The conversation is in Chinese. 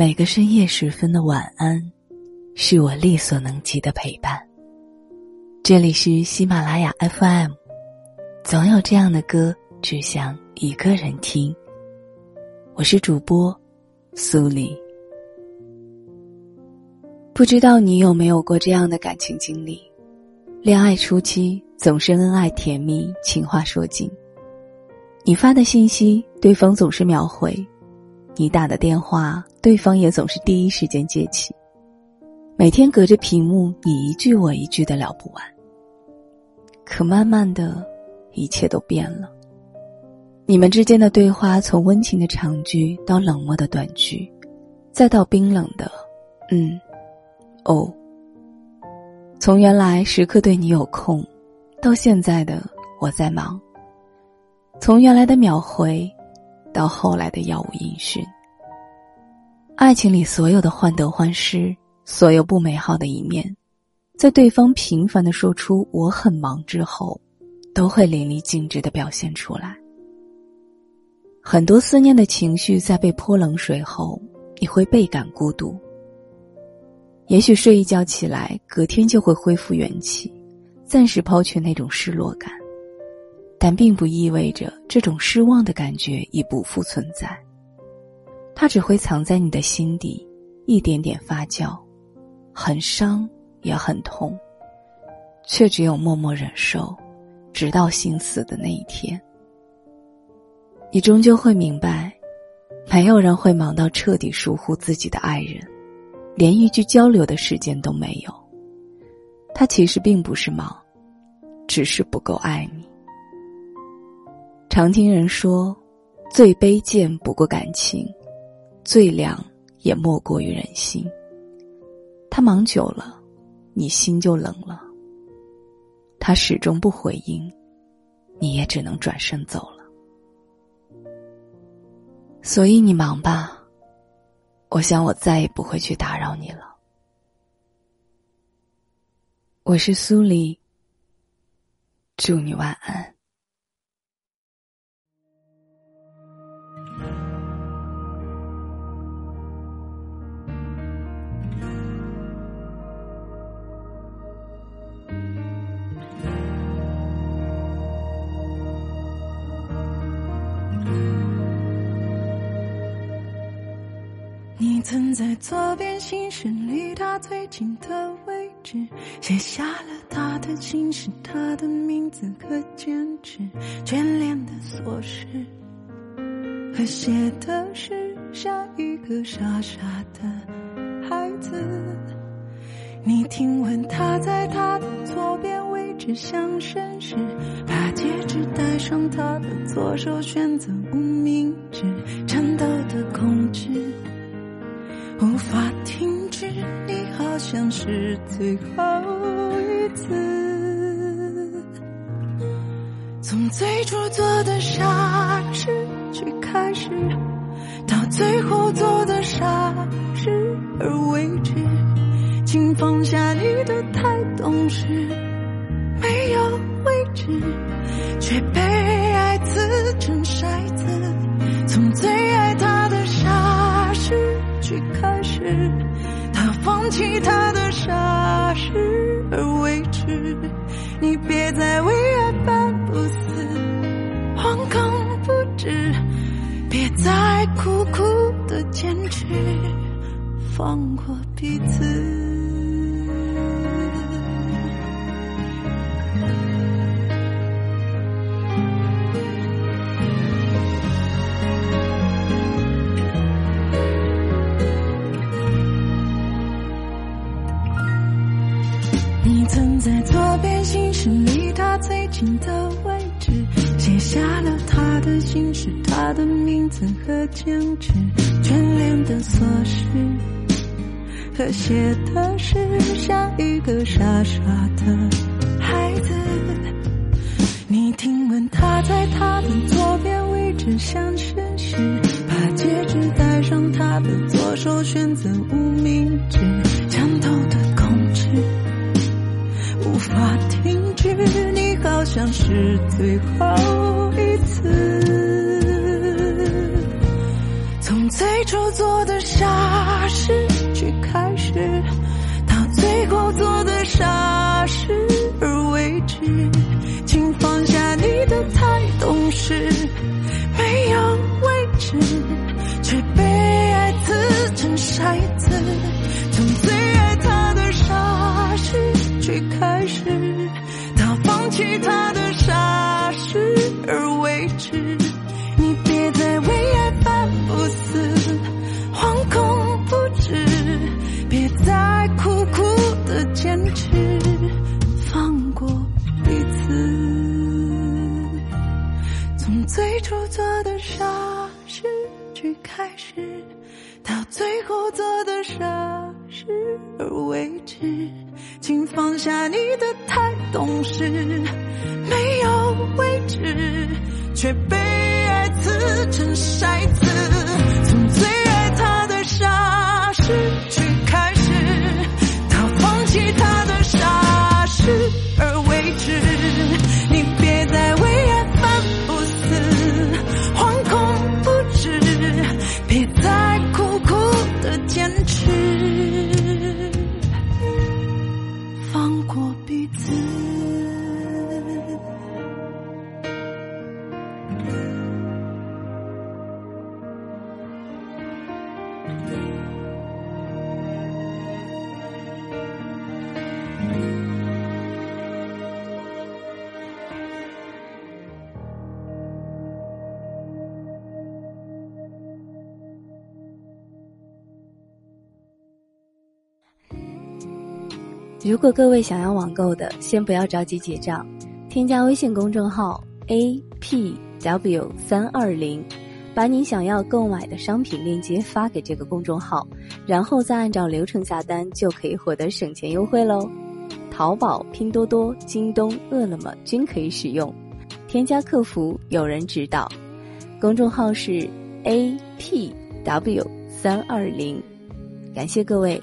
每个深夜时分的晚安，是我力所能及的陪伴。这里是喜马拉雅 FM，总有这样的歌，只想一个人听。我是主播苏黎。不知道你有没有过这样的感情经历？恋爱初期总是恩爱甜蜜，情话说尽。你发的信息，对方总是秒回；你打的电话，对方也总是第一时间接起。每天隔着屏幕，你一句我一句的聊不完。可慢慢的，一切都变了。你们之间的对话，从温情的长句到冷漠的短句，再到冰冷的“嗯，哦”。从原来时刻对你有空，到现在的我在忙。从原来的秒回，到后来的杳无音讯。爱情里所有的患得患失，所有不美好的一面，在对方频繁的说出“我很忙”之后，都会淋漓尽致的表现出来。很多思念的情绪在被泼冷水后，你会倍感孤独。也许睡一觉起来，隔天就会恢复元气，暂时抛却那种失落感。但并不意味着这种失望的感觉已不复存在，它只会藏在你的心底，一点点发酵，很伤也很痛，却只有默默忍受，直到心死的那一天。你终究会明白，没有人会忙到彻底疏忽自己的爱人，连一句交流的时间都没有。他其实并不是忙，只是不够爱你。常听人说，最卑贱不过感情，最凉也莫过于人心。他忙久了，你心就冷了；他始终不回应，你也只能转身走了。所以你忙吧，我想我再也不会去打扰你了。我是苏黎，祝你晚安。你曾在左边心事离他最近的位置，写下了他的心事、他的名字和坚持，眷恋的琐事，和写的是下一个傻傻的孩子。你听闻他在他的左边只想绅士，把戒指戴上他的左手，选择无名指，颤抖的控制。无法停止，你好像是最后一次。从最初做的傻事去开始，到最后做的傻事而为止，请放下你的太懂事，没有位置，却被爱刺成筛子。从最爱他的傻事去开始。他放弃他的傻事而为之，你别再为爱半不死，惶恐不止，别再苦苦的坚持，放过彼此。他的心事、他的名字和坚持，眷恋的琐事，和写的是像一个傻傻的孩子。你听闻他在他的左边位置想绅士，把戒指戴上他的左手，选择无名指，颤抖的控制。无法停止，好像是最后一次，从最初做的傻事去开始，到最后做的傻事而为止，请放下你的太懂事，没有。放弃他的傻事而为之。你别再为爱反不死，惶恐不止，别再苦苦的坚持，放过彼此。从最初做的傻事去开始，到最后做的傻事而为止，请放下你的太懂事，没有位置，却被爱刺成筛子。如果各位想要网购的，先不要着急结账，添加微信公众号 a p w 三二零，把你想要购买的商品链接发给这个公众号，然后再按照流程下单，就可以获得省钱优惠喽。淘宝、拼多多、京东、饿了么均可以使用，添加客服有人指导。公众号是 a p w 三二零，感谢各位。